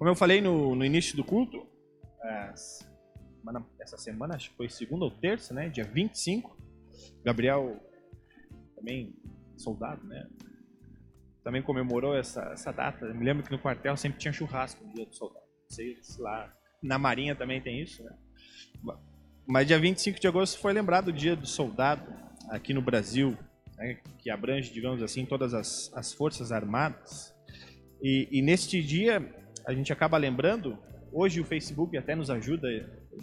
Como eu falei no, no início do culto, é, essa semana, acho que foi segunda ou terça, né? Dia 25. Gabriel, também soldado, né? Também comemorou essa, essa data. Eu me lembro que no quartel sempre tinha churrasco no dia do soldado. Não sei se lá na Marinha também tem isso, né? Mas dia 25 de agosto foi lembrado o dia do soldado aqui no Brasil, né? que abrange, digamos assim, todas as, as forças armadas. E, e neste dia a gente acaba lembrando, hoje o Facebook até nos ajuda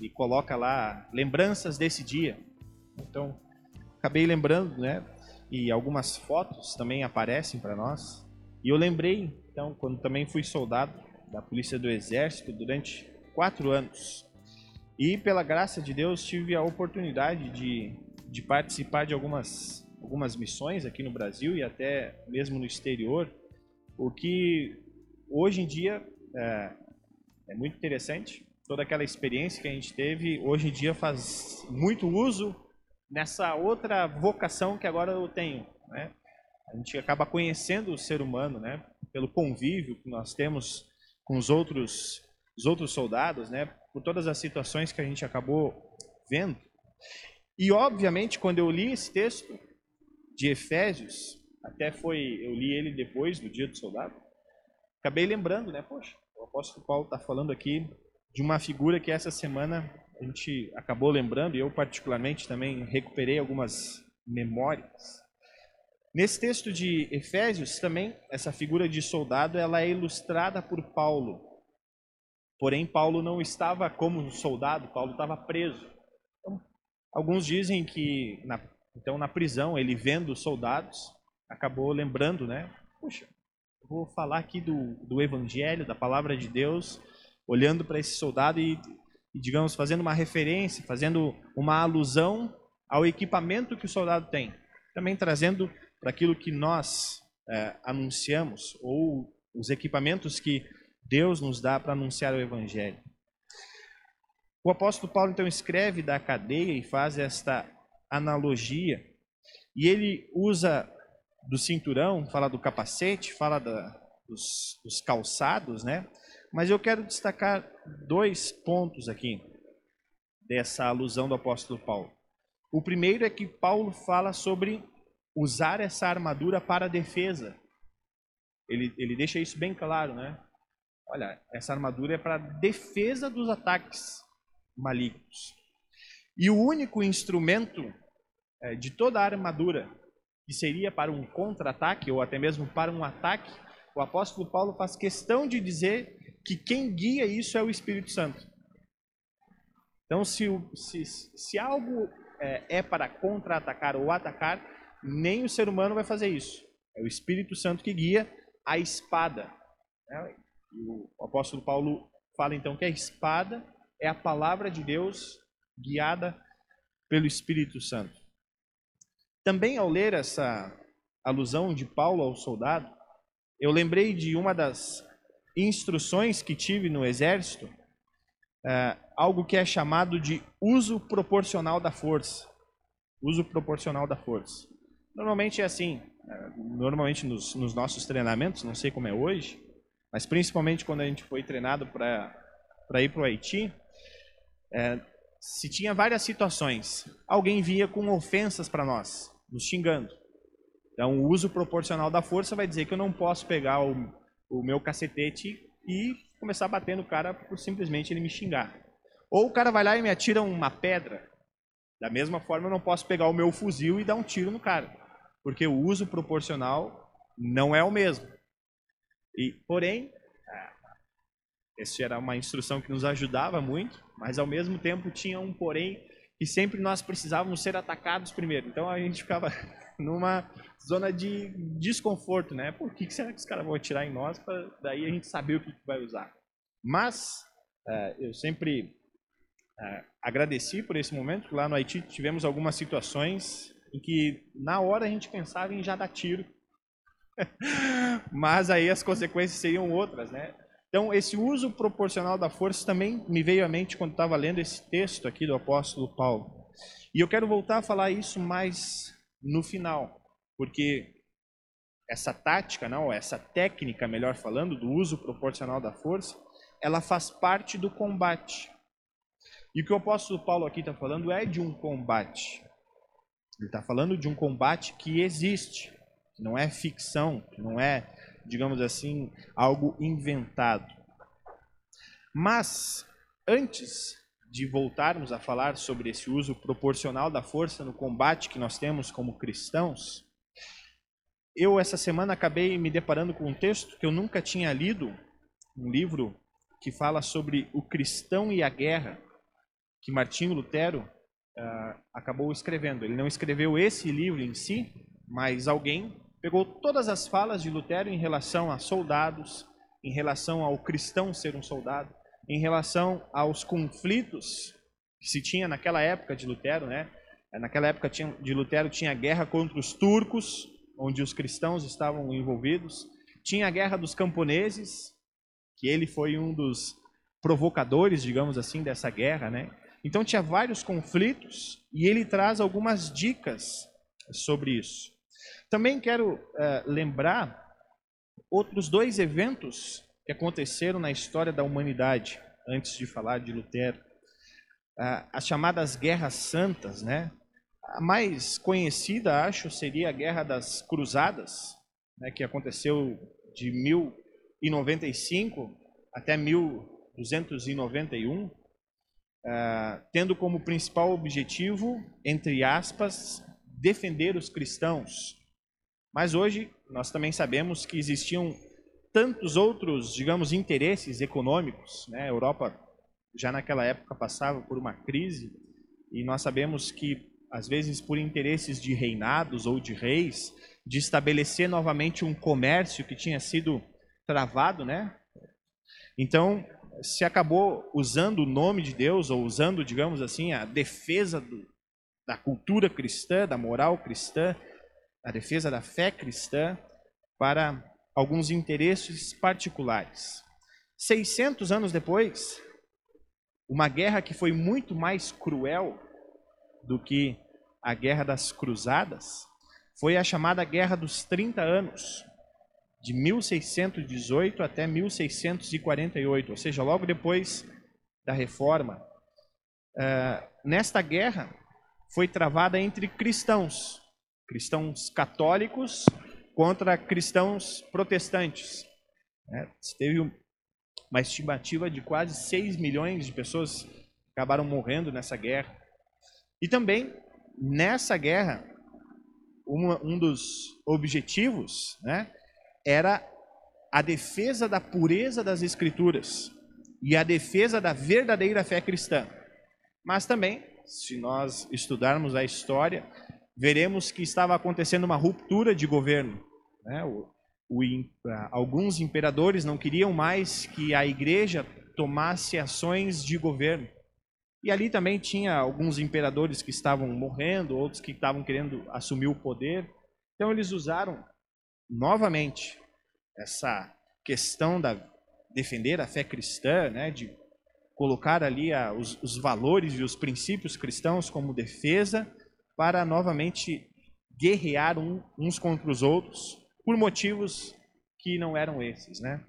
e coloca lá lembranças desse dia. Então, acabei lembrando, né? E algumas fotos também aparecem para nós. E eu lembrei, então, quando também fui soldado da Polícia do Exército durante quatro anos. E pela graça de Deus tive a oportunidade de, de participar de algumas, algumas missões aqui no Brasil e até mesmo no exterior, o que hoje em dia é, é muito interessante toda aquela experiência que a gente teve, hoje em dia faz muito uso nessa outra vocação que agora eu tenho, né? A gente acaba conhecendo o ser humano, né? Pelo convívio que nós temos com os outros, os outros soldados, né? Por todas as situações que a gente acabou vendo. E obviamente, quando eu li esse texto de Efésios, até foi eu li ele depois do Dia do Soldado, acabei lembrando, né? Poxa, o apóstolo Paulo está falando aqui de uma figura que essa semana a gente acabou lembrando, e eu particularmente também recuperei algumas memórias. Nesse texto de Efésios também, essa figura de soldado, ela é ilustrada por Paulo. Porém, Paulo não estava como soldado, Paulo estava preso. Então, alguns dizem que, na, então, na prisão, ele vendo os soldados, acabou lembrando, né? Puxa, vou falar aqui do, do evangelho, da palavra de Deus, olhando para esse soldado e, e, digamos, fazendo uma referência, fazendo uma alusão ao equipamento que o soldado tem. Também trazendo para aquilo que nós é, anunciamos, ou os equipamentos que Deus nos dá para anunciar o Evangelho. O apóstolo Paulo então escreve da cadeia e faz esta analogia, e ele usa do cinturão, fala do capacete, fala da, dos, dos calçados, né? Mas eu quero destacar dois pontos aqui dessa alusão do apóstolo Paulo. O primeiro é que Paulo fala sobre usar essa armadura para defesa. Ele, ele deixa isso bem claro, né? Olha, essa armadura é para defesa dos ataques malignos. E o único instrumento é, de toda a armadura que seria para um contra-ataque ou até mesmo para um ataque, o apóstolo Paulo faz questão de dizer que quem guia isso é o Espírito Santo. Então, se, se, se algo é, é para contra-atacar ou atacar, nem o ser humano vai fazer isso. É o Espírito Santo que guia a espada. Né? O apóstolo Paulo fala então que a espada é a palavra de Deus guiada pelo Espírito Santo. Também ao ler essa alusão de Paulo ao soldado, eu lembrei de uma das instruções que tive no exército, é, algo que é chamado de uso proporcional da força. Uso proporcional da força. Normalmente é assim, é, normalmente nos, nos nossos treinamentos, não sei como é hoje, mas principalmente quando a gente foi treinado para ir para o Haiti, é, se tinha várias situações. Alguém vinha com ofensas para nós, nos xingando. Então, o uso proporcional da força vai dizer que eu não posso pegar o, o meu cacetete e começar a bater no cara por simplesmente ele me xingar. Ou o cara vai lá e me atira uma pedra. Da mesma forma, eu não posso pegar o meu fuzil e dar um tiro no cara, porque o uso proporcional não é o mesmo. E, porém, essa era uma instrução que nos ajudava muito, mas ao mesmo tempo tinha um porém que sempre nós precisávamos ser atacados primeiro. Então a gente ficava numa zona de desconforto, né? Por que será que os caras vão atirar em nós para daí a gente saber o que vai usar? Mas uh, eu sempre uh, agradeci por esse momento, lá no Haiti tivemos algumas situações em que na hora a gente pensava em já dar tiro, mas aí as consequências seriam outras, né? Então, esse uso proporcional da força também me veio à mente quando estava lendo esse texto aqui do apóstolo Paulo. E eu quero voltar a falar isso mais no final, porque essa tática, não, essa técnica, melhor falando, do uso proporcional da força, ela faz parte do combate. E o que o apóstolo Paulo aqui está falando é de um combate. Ele está falando de um combate que existe, que não é ficção, que não é, digamos assim, algo inventado. Mas, antes de voltarmos a falar sobre esse uso proporcional da força no combate que nós temos como cristãos, eu essa semana acabei me deparando com um texto que eu nunca tinha lido, um livro que fala sobre o cristão e a guerra, que Martinho Lutero uh, acabou escrevendo. Ele não escreveu esse livro em si, mas alguém pegou todas as falas de Lutero em relação a soldados, em relação ao cristão ser um soldado, em relação aos conflitos que se tinha naquela época de Lutero, né? Naquela época de Lutero tinha guerra contra os turcos, onde os cristãos estavam envolvidos. Tinha a guerra dos camponeses, que ele foi um dos provocadores, digamos assim, dessa guerra, né? Então tinha vários conflitos e ele traz algumas dicas sobre isso. Também quero uh, lembrar outros dois eventos que aconteceram na história da humanidade, antes de falar de Lutero. Uh, as chamadas Guerras Santas, né? A mais conhecida, acho, seria a Guerra das Cruzadas, né, que aconteceu de 1095 até 1291, uh, ah, tendo como principal objetivo, entre aspas, defender os cristãos. Mas hoje nós também sabemos que existiam tantos outros, digamos, interesses econômicos. Né? A Europa já naquela época passava por uma crise e nós sabemos que, às vezes, por interesses de reinados ou de reis, de estabelecer novamente um comércio que tinha sido travado, né? Então, se acabou usando o nome de Deus, ou usando, digamos assim, a defesa do, da cultura cristã, da moral cristã, a defesa da fé cristã, para alguns interesses particulares. 600 anos depois, uma guerra que foi muito mais cruel do que a Guerra das Cruzadas foi a chamada Guerra dos 30 Anos, de 1618 até 1648, ou seja, logo depois da Reforma. Uh, nesta guerra foi travada entre cristãos, cristãos católicos contra cristãos protestantes. É, teve uma estimativa de quase 6 milhões de pessoas que acabaram morrendo nessa guerra. E também, nessa guerra, um dos objetivos né, era a defesa da pureza das Escrituras e a defesa da verdadeira fé cristã. Mas também, se nós estudarmos a história, veremos que estava acontecendo uma ruptura de governo. Né? O, o, alguns imperadores não queriam mais que a igreja tomasse ações de governo. E ali também tinha alguns imperadores que estavam morrendo, outros que estavam querendo assumir o poder. Então eles usaram novamente essa questão da defender a fé cristã, né, de colocar ali a, os, os valores e os princípios cristãos como defesa para novamente guerrear um, uns contra os outros por motivos que não eram esses, né?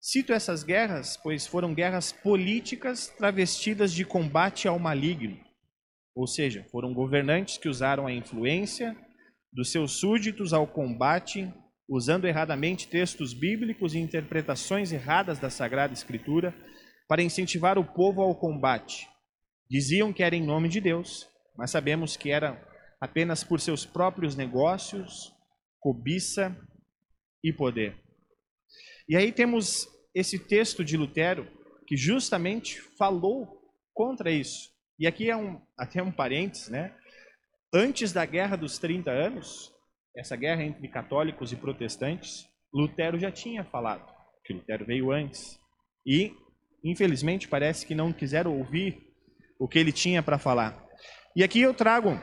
Cito essas guerras, pois foram guerras políticas travestidas de combate ao maligno. Ou seja, foram governantes que usaram a influência dos seus súditos ao combate, usando erradamente textos bíblicos e interpretações erradas da Sagrada Escritura para incentivar o povo ao combate. Diziam que era em nome de Deus, mas sabemos que era apenas por seus próprios negócios, cobiça e poder. E aí temos esse texto de Lutero que justamente falou contra isso. E aqui é um, até um parênteses, né? Antes da Guerra dos 30 Anos, essa guerra entre católicos e protestantes, Lutero já tinha falado, que Lutero veio antes. E, infelizmente, parece que não quiseram ouvir o que ele tinha para falar. E aqui eu trago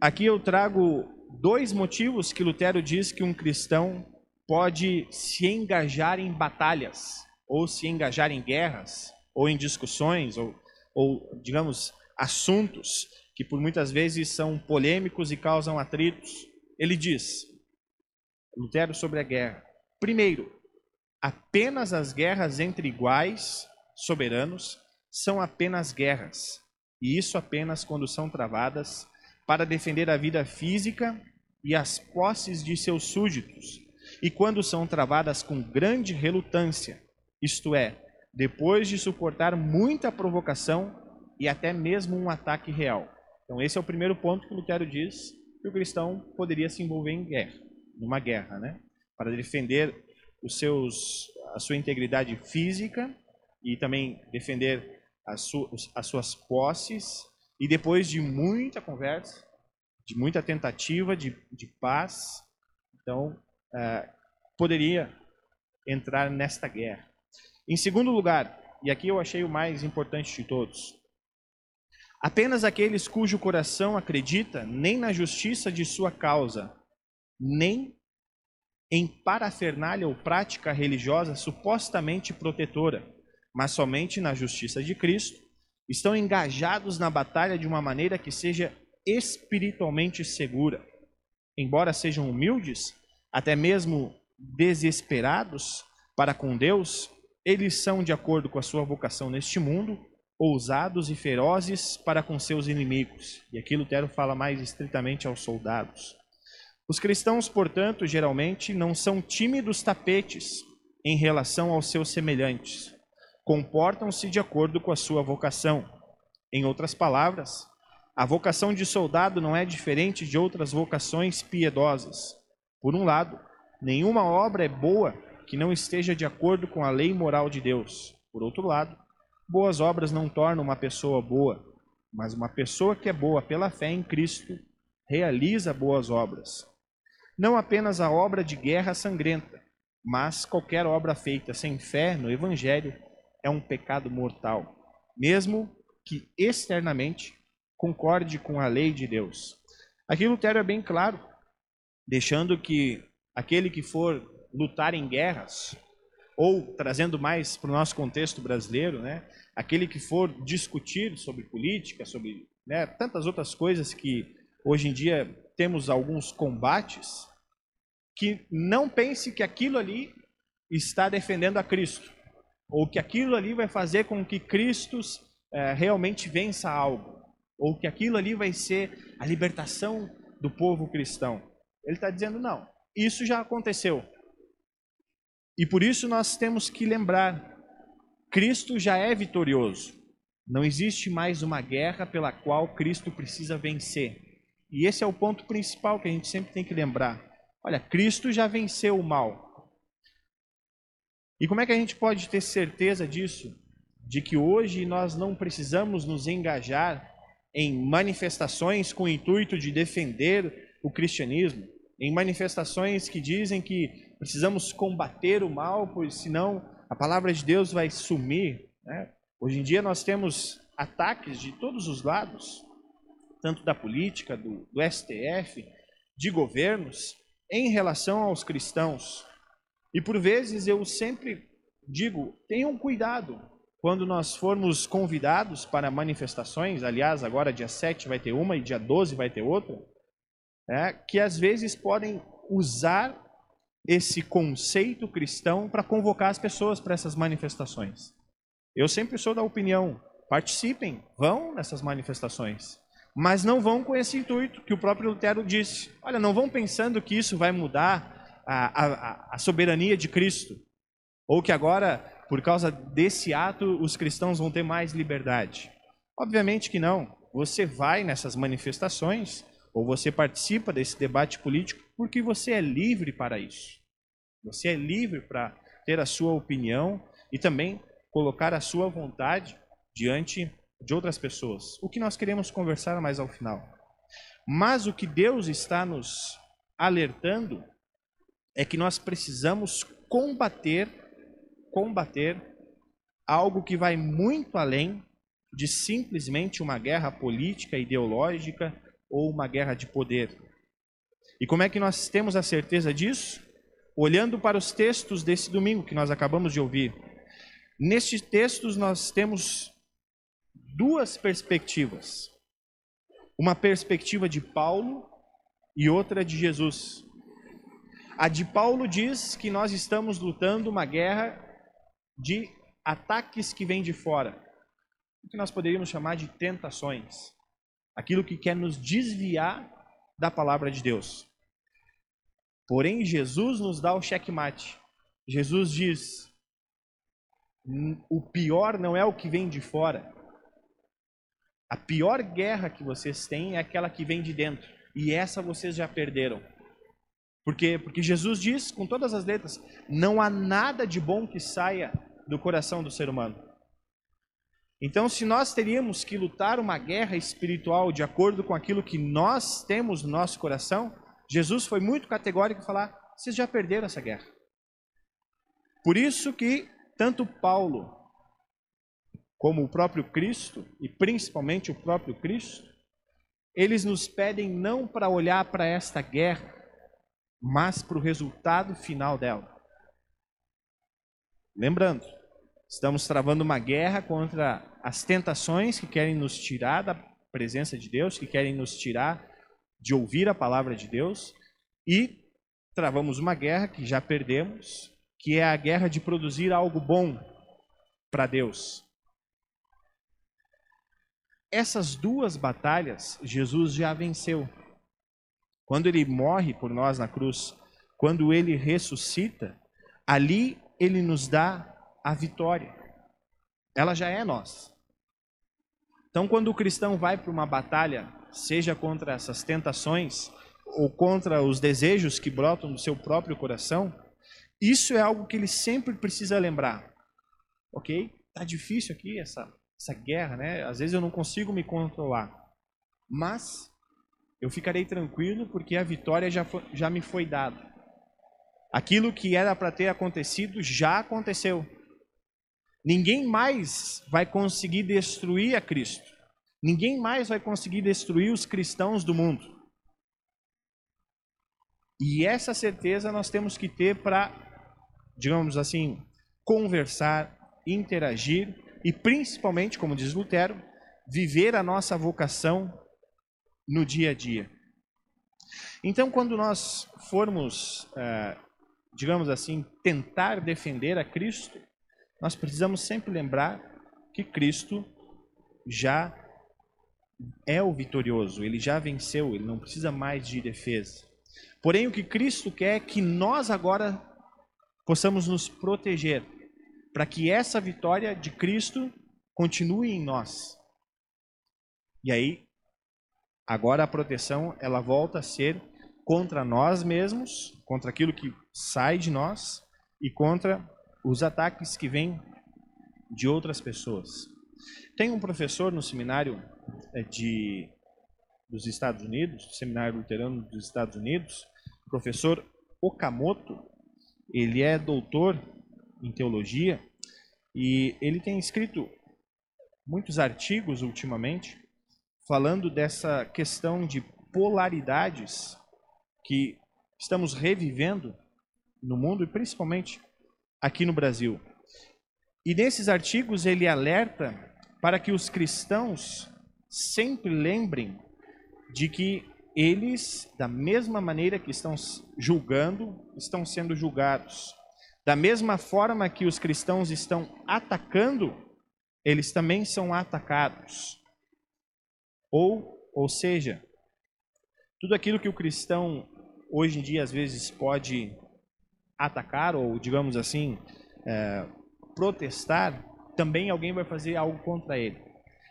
aqui eu trago dois motivos que Lutero diz que um cristão pode se engajar em batalhas, ou se engajar em guerras, ou em discussões, ou, ou digamos, assuntos que por muitas vezes são polêmicos e causam atritos. Ele diz, Lutero sobre a guerra, primeiro, apenas as guerras entre iguais soberanos são apenas guerras, e isso apenas quando são travadas para defender a vida física e as posses de seus súditos, e quando são travadas com grande relutância, isto é, depois de suportar muita provocação e até mesmo um ataque real. Então esse é o primeiro ponto que Lutero diz que o cristão poderia se envolver em guerra, numa guerra, né? Para defender os seus, a sua integridade física e também defender as, su, as suas posses e depois de muita conversa, de muita tentativa de, de paz, então é, poderia entrar nesta guerra. Em segundo lugar, e aqui eu achei o mais importante de todos, apenas aqueles cujo coração acredita nem na justiça de sua causa, nem em parafernália ou prática religiosa supostamente protetora, mas somente na justiça de Cristo, estão engajados na batalha de uma maneira que seja espiritualmente segura. Embora sejam humildes, até mesmo desesperados para com Deus, eles são, de acordo com a sua vocação neste mundo, ousados e ferozes para com seus inimigos. E aqui Lutero fala mais estritamente aos soldados. Os cristãos, portanto, geralmente não são tímidos tapetes em relação aos seus semelhantes. Comportam-se de acordo com a sua vocação. Em outras palavras, a vocação de soldado não é diferente de outras vocações piedosas. Por um lado, nenhuma obra é boa que não esteja de acordo com a lei moral de Deus. Por outro lado, boas obras não tornam uma pessoa boa, mas uma pessoa que é boa pela fé em Cristo realiza boas obras. Não apenas a obra de guerra sangrenta, mas qualquer obra feita sem fé no Evangelho é um pecado mortal, mesmo que externamente concorde com a lei de Deus. Aqui Lutero é bem claro, deixando que aquele que for lutar em guerras, ou trazendo mais para o nosso contexto brasileiro, né, aquele que for discutir sobre política, sobre né, tantas outras coisas que hoje em dia temos alguns combates, que não pense que aquilo ali está defendendo a Cristo, ou que aquilo ali vai fazer com que Cristo é, realmente vença algo, ou que aquilo ali vai ser a libertação do povo cristão. Ele está dizendo, não, isso já aconteceu. E por isso nós temos que lembrar: Cristo já é vitorioso. Não existe mais uma guerra pela qual Cristo precisa vencer. E esse é o ponto principal que a gente sempre tem que lembrar. Olha, Cristo já venceu o mal. E como é que a gente pode ter certeza disso? De que hoje nós não precisamos nos engajar em manifestações com o intuito de defender o cristianismo, em manifestações que dizem que precisamos combater o mal, pois senão a palavra de Deus vai sumir. Né? Hoje em dia nós temos ataques de todos os lados, tanto da política, do, do STF, de governos, em relação aos cristãos. E por vezes eu sempre digo: tenham cuidado quando nós formos convidados para manifestações. Aliás, agora dia 7 vai ter uma e dia 12 vai ter outra. É, que às vezes podem usar esse conceito cristão para convocar as pessoas para essas manifestações. Eu sempre sou da opinião, participem, vão nessas manifestações, mas não vão com esse intuito que o próprio Lutero disse. Olha, não vão pensando que isso vai mudar a, a, soberania de Cristo, ou que agora, por causa desse ato, os cristãos vão ter mais liberdade. Obviamente que não. Você vai nessas manifestações ou você participa desse debate político porque você é livre para isso. Você é livre para ter a sua opinião e também colocar a sua vontade diante de outras pessoas. O que nós queremos conversar mais ao final. Mas o que Deus está nos alertando é que nós precisamos combater combater algo que vai muito além de simplesmente uma guerra política, ideológica ou uma guerra de poder. E como é que nós temos a certeza disso? Olhando para os textos desse domingo que nós acabamos de ouvir. Nestes textos nós temos duas perspectivas. Uma perspectiva de Paulo e outra de Jesus. A de Paulo diz que nós estamos lutando uma guerra de ataques que vêm de fora. O que nós poderíamos chamar de tentações. Aquilo que quer nos desviar da palavra de Deus. Porém, Jesus nos dá o checkmate. Jesus diz: o pior não é o que vem de fora. A pior guerra que vocês têm é aquela que vem de dentro. E essa vocês já perderam. Por quê? Porque Jesus diz, com todas as letras, não há nada de bom que saia do coração do ser humano. Então, se nós teríamos que lutar uma guerra espiritual de acordo com aquilo que nós temos no nosso coração, Jesus foi muito categórico em falar: vocês já perderam essa guerra. Por isso que tanto Paulo como o próprio Cristo, e principalmente o próprio Cristo, eles nos pedem não para olhar para esta guerra mas para o resultado final dela. Lembrando, estamos travando uma guerra contra as tentações que querem nos tirar da presença de Deus, que querem nos tirar de ouvir a palavra de Deus, e travamos uma guerra que já perdemos, que é a guerra de produzir algo bom para Deus. Essas duas batalhas Jesus já venceu. Quando ele morre por nós na cruz, quando ele ressuscita, ali ele nos dá a vitória. Ela já é nossa. Então, quando o cristão vai para uma batalha, seja contra essas tentações ou contra os desejos que brotam do seu próprio coração, isso é algo que ele sempre precisa lembrar. Ok? Tá difícil aqui essa, essa guerra, né? Às vezes eu não consigo me controlar. Mas eu ficarei tranquilo porque a vitória já, foi, já me foi dada. Aquilo que era para ter acontecido já aconteceu. Ninguém mais vai conseguir destruir a Cristo. Ninguém mais vai conseguir destruir os cristãos do mundo. E essa certeza nós temos que ter para, digamos assim, conversar, interagir e principalmente, como diz Lutero, viver a nossa vocação no dia a dia. Então, quando nós formos, é, digamos assim, tentar defender a Cristo, nós precisamos sempre lembrar que Cristo já é o vitorioso, ele já venceu, ele não precisa mais de defesa. Porém, o que Cristo quer é que nós agora possamos nos proteger, para que essa vitória de Cristo continue em nós. E aí, Agora a proteção ela volta a ser contra nós mesmos, contra aquilo que sai de nós e contra os ataques que vêm de outras pessoas. Tem um professor no seminário é, de dos Estados Unidos, seminário luterano dos Estados Unidos, professor Okamoto. Ele é doutor em teologia e ele tem escrito muitos artigos ultimamente falando dessa questão de polaridades que estamos revivendo no mundo e principalmente aqui no Brasil. E nesses artigos ele alerta para que os cristãos sempre lembrem de que eles, da mesma maneira que estão julgando, estão sendo julgados. Da mesma forma que os cristãos estão atacando, eles também são atacados. Ou, ou seja, tudo aquilo que o cristão hoje em dia às vezes pode atacar ou, digamos assim, é, protestar, também alguém vai fazer algo contra ele.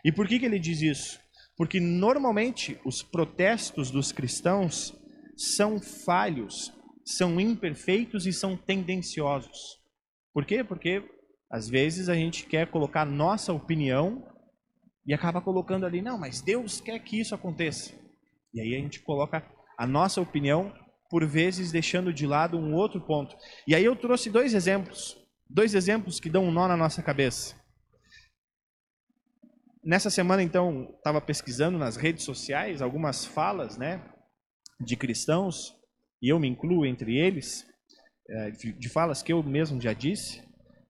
E por que, que ele diz isso? Porque normalmente os protestos dos cristãos são falhos, são imperfeitos e são tendenciosos. Por quê? Porque às vezes a gente quer colocar nossa opinião e acaba colocando ali, não, mas Deus quer que isso aconteça. E aí a gente coloca a nossa opinião, por vezes deixando de lado um outro ponto. E aí eu trouxe dois exemplos, dois exemplos que dão um nó na nossa cabeça. Nessa semana, então, estava pesquisando nas redes sociais algumas falas, né, de cristãos, e eu me incluo entre eles, é, de falas que eu mesmo já disse,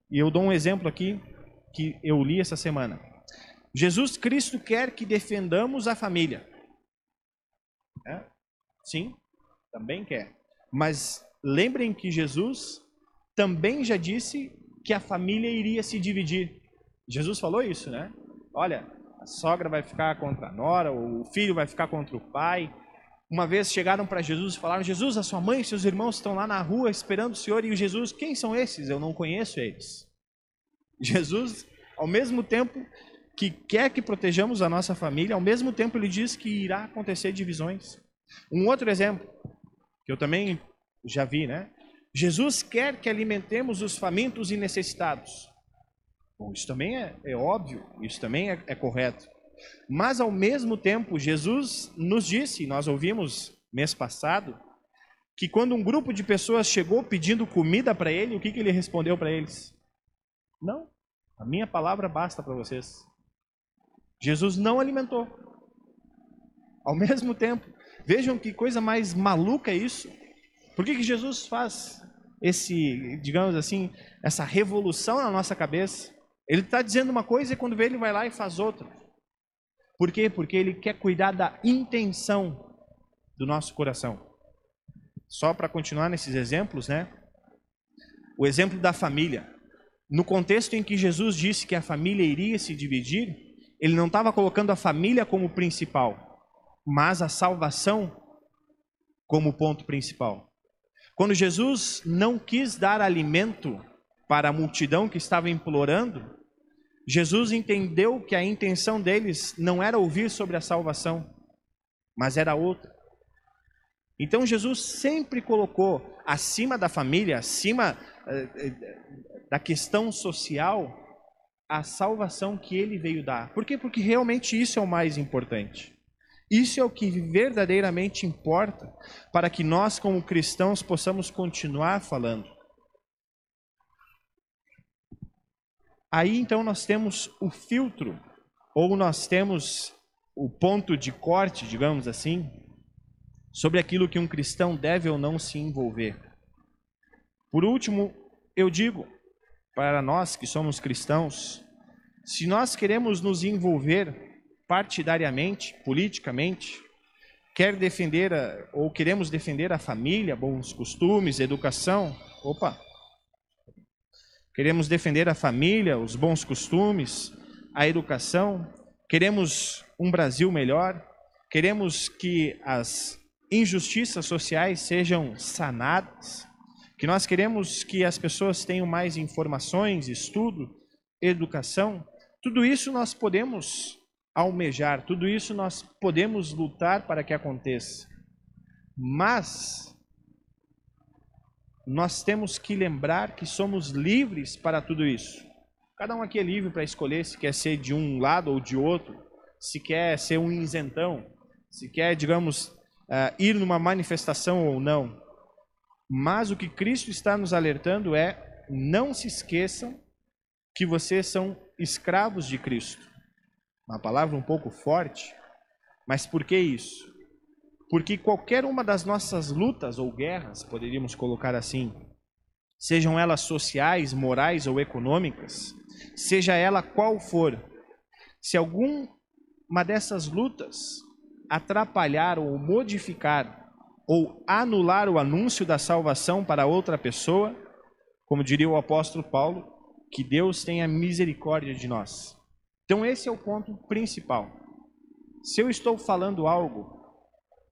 e eu dou um exemplo aqui que eu li essa semana. Jesus Cristo quer que defendamos a família. É? Sim, também quer. Mas lembrem que Jesus também já disse que a família iria se dividir. Jesus falou isso, né? Olha, a sogra vai ficar contra a nora, o filho vai ficar contra o pai. Uma vez chegaram para Jesus e falaram: Jesus, a sua mãe e seus irmãos estão lá na rua esperando o Senhor. E Jesus, quem são esses? Eu não conheço eles. Jesus, ao mesmo tempo que quer que protejamos a nossa família, ao mesmo tempo ele diz que irá acontecer divisões. Um outro exemplo, que eu também já vi, né? Jesus quer que alimentemos os famintos e necessitados. Bom, isso também é, é óbvio, isso também é, é correto. Mas ao mesmo tempo, Jesus nos disse, nós ouvimos mês passado, que quando um grupo de pessoas chegou pedindo comida para ele, o que, que ele respondeu para eles? Não, a minha palavra basta para vocês. Jesus não alimentou. Ao mesmo tempo, vejam que coisa mais maluca é isso. Por que, que Jesus faz esse, digamos assim, essa revolução na nossa cabeça? Ele está dizendo uma coisa e quando vê ele vai lá e faz outra. Por quê? Porque ele quer cuidar da intenção do nosso coração. Só para continuar nesses exemplos, né? O exemplo da família. No contexto em que Jesus disse que a família iria se dividir, ele não estava colocando a família como principal, mas a salvação como ponto principal. Quando Jesus não quis dar alimento para a multidão que estava implorando, Jesus entendeu que a intenção deles não era ouvir sobre a salvação, mas era outra. Então Jesus sempre colocou acima da família, acima eh, eh, da questão social, a salvação que ele veio dar. Por quê? Porque realmente isso é o mais importante. Isso é o que verdadeiramente importa para que nós, como cristãos, possamos continuar falando. Aí então nós temos o filtro, ou nós temos o ponto de corte, digamos assim, sobre aquilo que um cristão deve ou não se envolver. Por último, eu digo para nós que somos cristãos, se nós queremos nos envolver partidariamente, politicamente, quer defender a, ou queremos defender a família, bons costumes, educação, opa, queremos defender a família, os bons costumes, a educação, queremos um Brasil melhor, queremos que as injustiças sociais sejam sanadas, que nós queremos que as pessoas tenham mais informações, estudo, educação, tudo isso nós podemos almejar, tudo isso nós podemos lutar para que aconteça. Mas nós temos que lembrar que somos livres para tudo isso. Cada um aqui é livre para escolher se quer ser de um lado ou de outro, se quer ser um isentão, se quer, digamos, uh, ir numa manifestação ou não. Mas o que Cristo está nos alertando é: não se esqueçam que vocês são escravos de Cristo. Uma palavra um pouco forte, mas por que isso? Porque qualquer uma das nossas lutas ou guerras, poderíamos colocar assim, sejam elas sociais, morais ou econômicas, seja ela qual for, se alguma dessas lutas atrapalhar ou modificar ou anular o anúncio da salvação para outra pessoa, como diria o apóstolo Paulo, que Deus tenha misericórdia de nós. Então, esse é o ponto principal. Se eu estou falando algo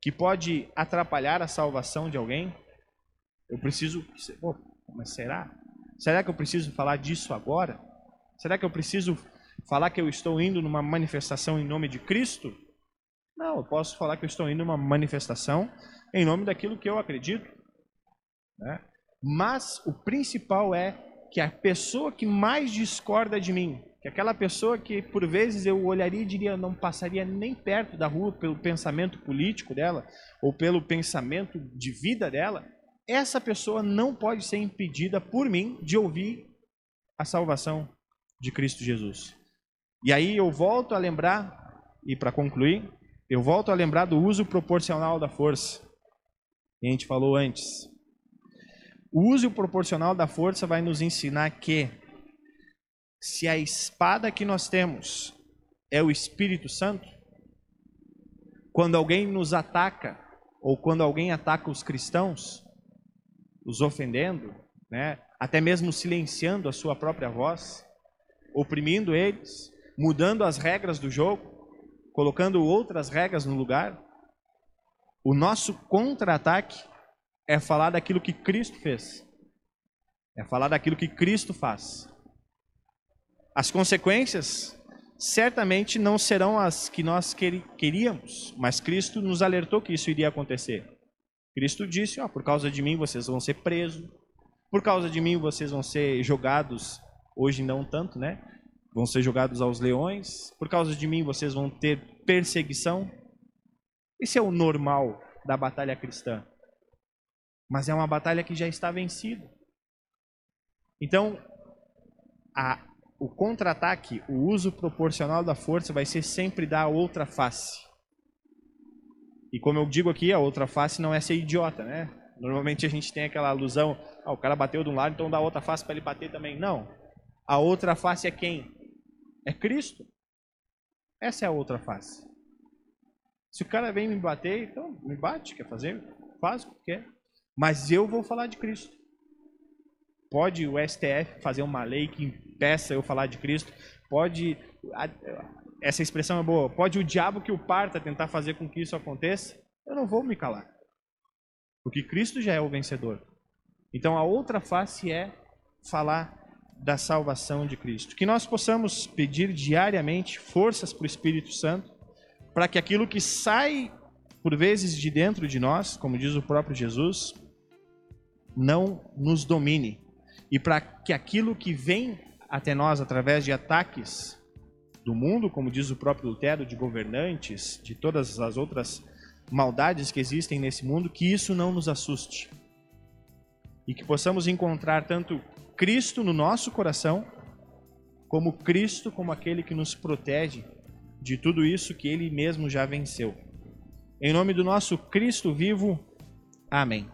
que pode atrapalhar a salvação de alguém, eu preciso. Pô, mas será? Será que eu preciso falar disso agora? Será que eu preciso falar que eu estou indo numa manifestação em nome de Cristo? Não, eu posso falar que eu estou indo numa manifestação em nome daquilo que eu acredito. Né? Mas o principal é que a pessoa que mais discorda de mim, que aquela pessoa que por vezes eu olharia e diria não passaria nem perto da rua pelo pensamento político dela ou pelo pensamento de vida dela, essa pessoa não pode ser impedida por mim de ouvir a salvação de Cristo Jesus. E aí eu volto a lembrar, e para concluir, eu volto a lembrar do uso proporcional da força. A gente falou antes. O uso proporcional da força vai nos ensinar que se a espada que nós temos é o Espírito Santo, quando alguém nos ataca, ou quando alguém ataca os cristãos, os ofendendo, né? até mesmo silenciando a sua própria voz, oprimindo eles, mudando as regras do jogo, colocando outras regras no lugar. O nosso contra-ataque é falar daquilo que Cristo fez, é falar daquilo que Cristo faz. As consequências certamente não serão as que nós queríamos, mas Cristo nos alertou que isso iria acontecer. Cristo disse: ó, por causa de mim vocês vão ser presos, por causa de mim vocês vão ser jogados, hoje não tanto, né? Vão ser jogados aos leões, por causa de mim vocês vão ter perseguição. Esse é o normal da batalha cristã. Mas é uma batalha que já está vencida. Então, a, o contra-ataque, o uso proporcional da força vai ser sempre da outra face. E como eu digo aqui, a outra face não é ser idiota, né? Normalmente a gente tem aquela alusão, ah, o cara bateu de um lado, então dá outra face para ele bater também. Não. A outra face é quem? É Cristo. Essa é a outra face. Se o cara vem me bater, então me bate, quer fazer? Faz o que quer. Mas eu vou falar de Cristo. Pode o STF fazer uma lei que impeça eu falar de Cristo? Pode. Essa expressão é boa. Pode o diabo que o parta tentar fazer com que isso aconteça? Eu não vou me calar. Porque Cristo já é o vencedor. Então a outra face é falar da salvação de Cristo. Que nós possamos pedir diariamente forças para o Espírito Santo, para que aquilo que sai por vezes de dentro de nós, como diz o próprio Jesus, não nos domine. E para que aquilo que vem até nós através de ataques do mundo, como diz o próprio Lutero, de governantes, de todas as outras maldades que existem nesse mundo, que isso não nos assuste. E que possamos encontrar tanto Cristo no nosso coração, como Cristo como aquele que nos protege de tudo isso que ele mesmo já venceu. Em nome do nosso Cristo vivo. Amém.